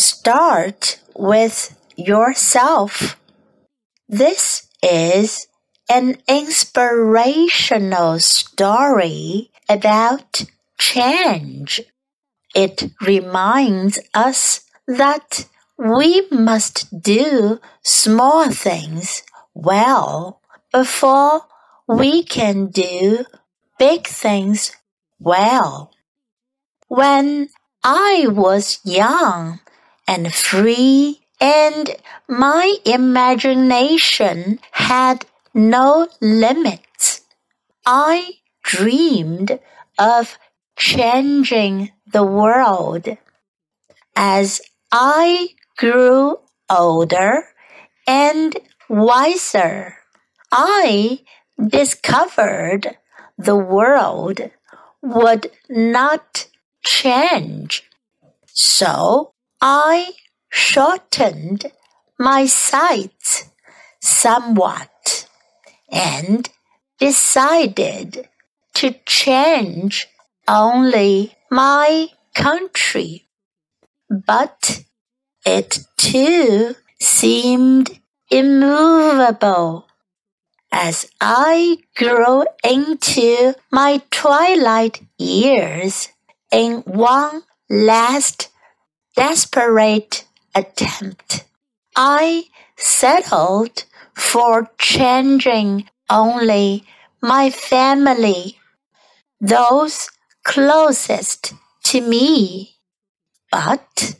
Start with yourself. This is an inspirational story about change. It reminds us that we must do small things well before we can do big things well. When I was young and free and my imagination had no limits, I dreamed of changing the world. As I grew older and wiser, I discovered the world would not change. So I shortened my sights somewhat and decided to change only my country. But it too seemed immovable. As I grew into my twilight years in one last desperate attempt, I settled for changing only my family, those closest to me. But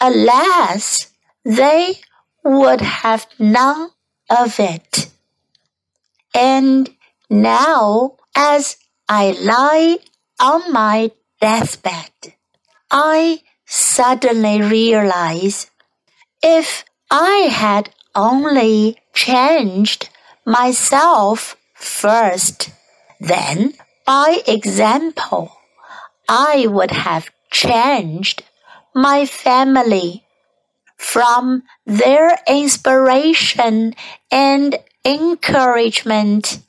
alas, they would have none of it. And now, as I lie on my deathbed, I suddenly realize if I had only changed myself first, then by example, I would have changed my family from their inspiration and encouragement.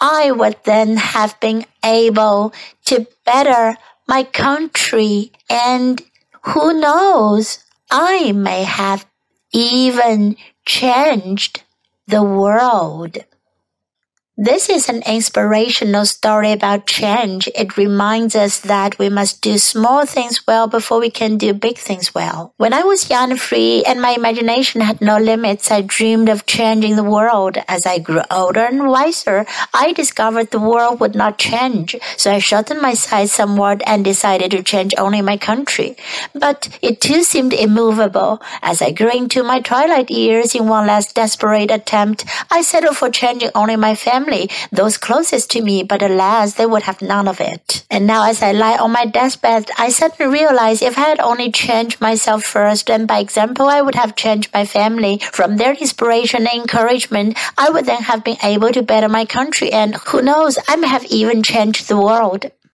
I would then have been able to better my country and who knows, I may have even changed the world. This is an inspirational story about change. It reminds us that we must do small things well before we can do big things well. When I was young and free and my imagination had no limits, I dreamed of changing the world. As I grew older and wiser, I discovered the world would not change. So I shortened my sight somewhat and decided to change only my country. But it too seemed immovable. As I grew into my twilight years in one last desperate attempt, I settled for changing only my family family, those closest to me, but alas, they would have none of it. And now as I lie on my deathbed, I suddenly realize if I had only changed myself first, and by example, I would have changed my family. From their inspiration and encouragement, I would then have been able to better my country, and who knows, I may have even changed the world.